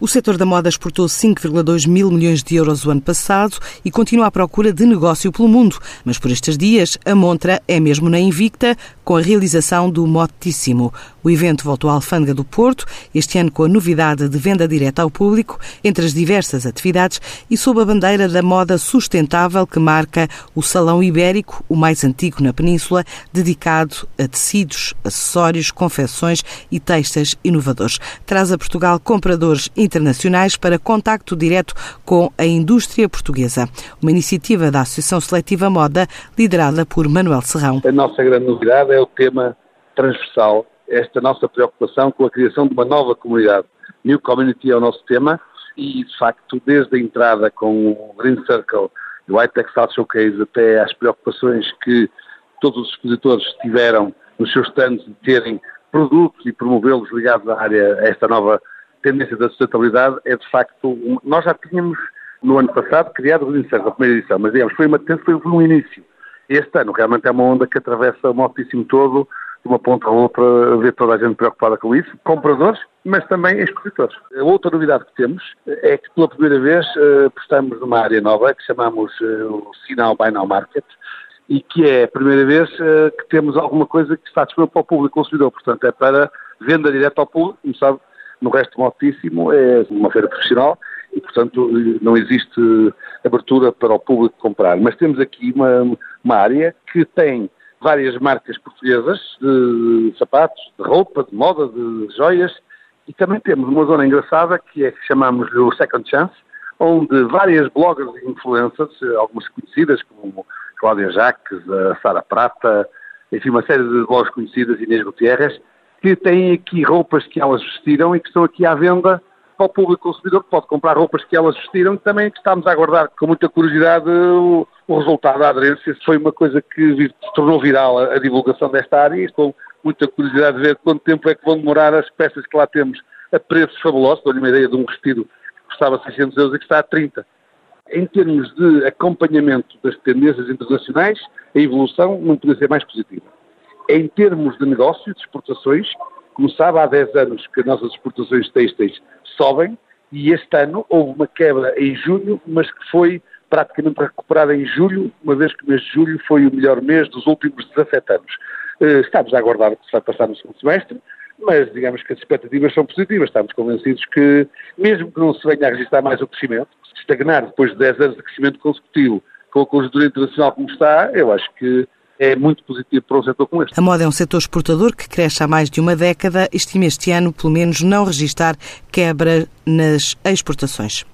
O setor da moda exportou 5,2 mil milhões de euros o ano passado e continua à procura de negócio pelo mundo. Mas por estes dias, a montra é mesmo na Invicta, com a realização do Motíssimo. O evento voltou à Alfândega do Porto, este ano com a novidade de venda direta ao público, entre as diversas atividades e sob a bandeira da moda sustentável que marca o Salão Ibérico, o mais antigo na Península, dedicado a tecidos, acessórios, confecções e textos inovadores. Traz a Portugal compradores internacionais para contacto direto com a indústria portuguesa. Uma iniciativa da Associação Seletiva Moda, liderada por Manuel Serrão. A nossa grande novidade é o tema transversal, esta nossa preocupação com a criação de uma nova comunidade. New Community é o nosso tema e, de facto, desde a entrada com o Green Circle o White Textile Showcase até às preocupações que todos os expositores tiveram nos seus stands de terem produtos e promovê-los ligados à área, a esta nova tendência da sustentabilidade é de facto, nós já tínhamos no ano passado criado o Green a primeira edição, mas digamos, foi, uma, foi um início. Este ano. Realmente é uma onda que atravessa o Maltíssimo todo, de uma ponta a outra, ver toda a gente preocupada com isso, compradores, mas também expositores. A outra novidade que temos é que pela primeira vez uh, apostamos numa área nova que chamamos uh, o Sinal Buy Now Market, e que é a primeira vez uh, que temos alguma coisa que está disponível para o público consumidor, portanto é para venda direta ao público, como sabe, no resto altíssimo é uma feira profissional portanto, não existe abertura para o público comprar. Mas temos aqui uma, uma área que tem várias marcas portuguesas de sapatos, de roupa, de moda, de joias e também temos uma zona engraçada que é que chamamos o Second Chance, onde várias bloggers e influencers, algumas conhecidas como Cláudia Jacques, a Sara Prata, enfim, uma série de blogs conhecidas, Inês Gutierrez, que têm aqui roupas que elas vestiram e que estão aqui à venda para o público consumidor que pode comprar roupas que elas vestiram também estamos a aguardar com muita curiosidade o, o resultado da aderência. Foi uma coisa que se tornou viral a, a, divulgação desta área e estou muita curiosidade de ver quanto tempo é que vão demorar as peças que lá temos a preços fabulosos. Dou-lhe uma ideia de um vestido que custava 600 euros e que está a 30. Em termos de acompanhamento das tendências internacionais, a evolução não podia ser mais positiva em termos de negócio, de exportações, como sabe, há 10 anos que as nossas exportações têxteis sobem e este ano houve uma quebra em julho, mas que foi praticamente recuperada em julho, uma vez que o mês de julho foi o melhor mês dos últimos 17 anos. Eh, estamos a aguardar o que se vai passar no segundo semestre, mas digamos que as expectativas são positivas. Estamos convencidos que, mesmo que não se venha a registrar mais o crescimento, se estagnar depois de 10 anos de crescimento consecutivo com a conjuntura internacional como está, eu acho que é muito positivo para um setor como este. A moda é um setor exportador que cresce há mais de uma década. Estima este ano, pelo menos, não registrar quebra nas exportações.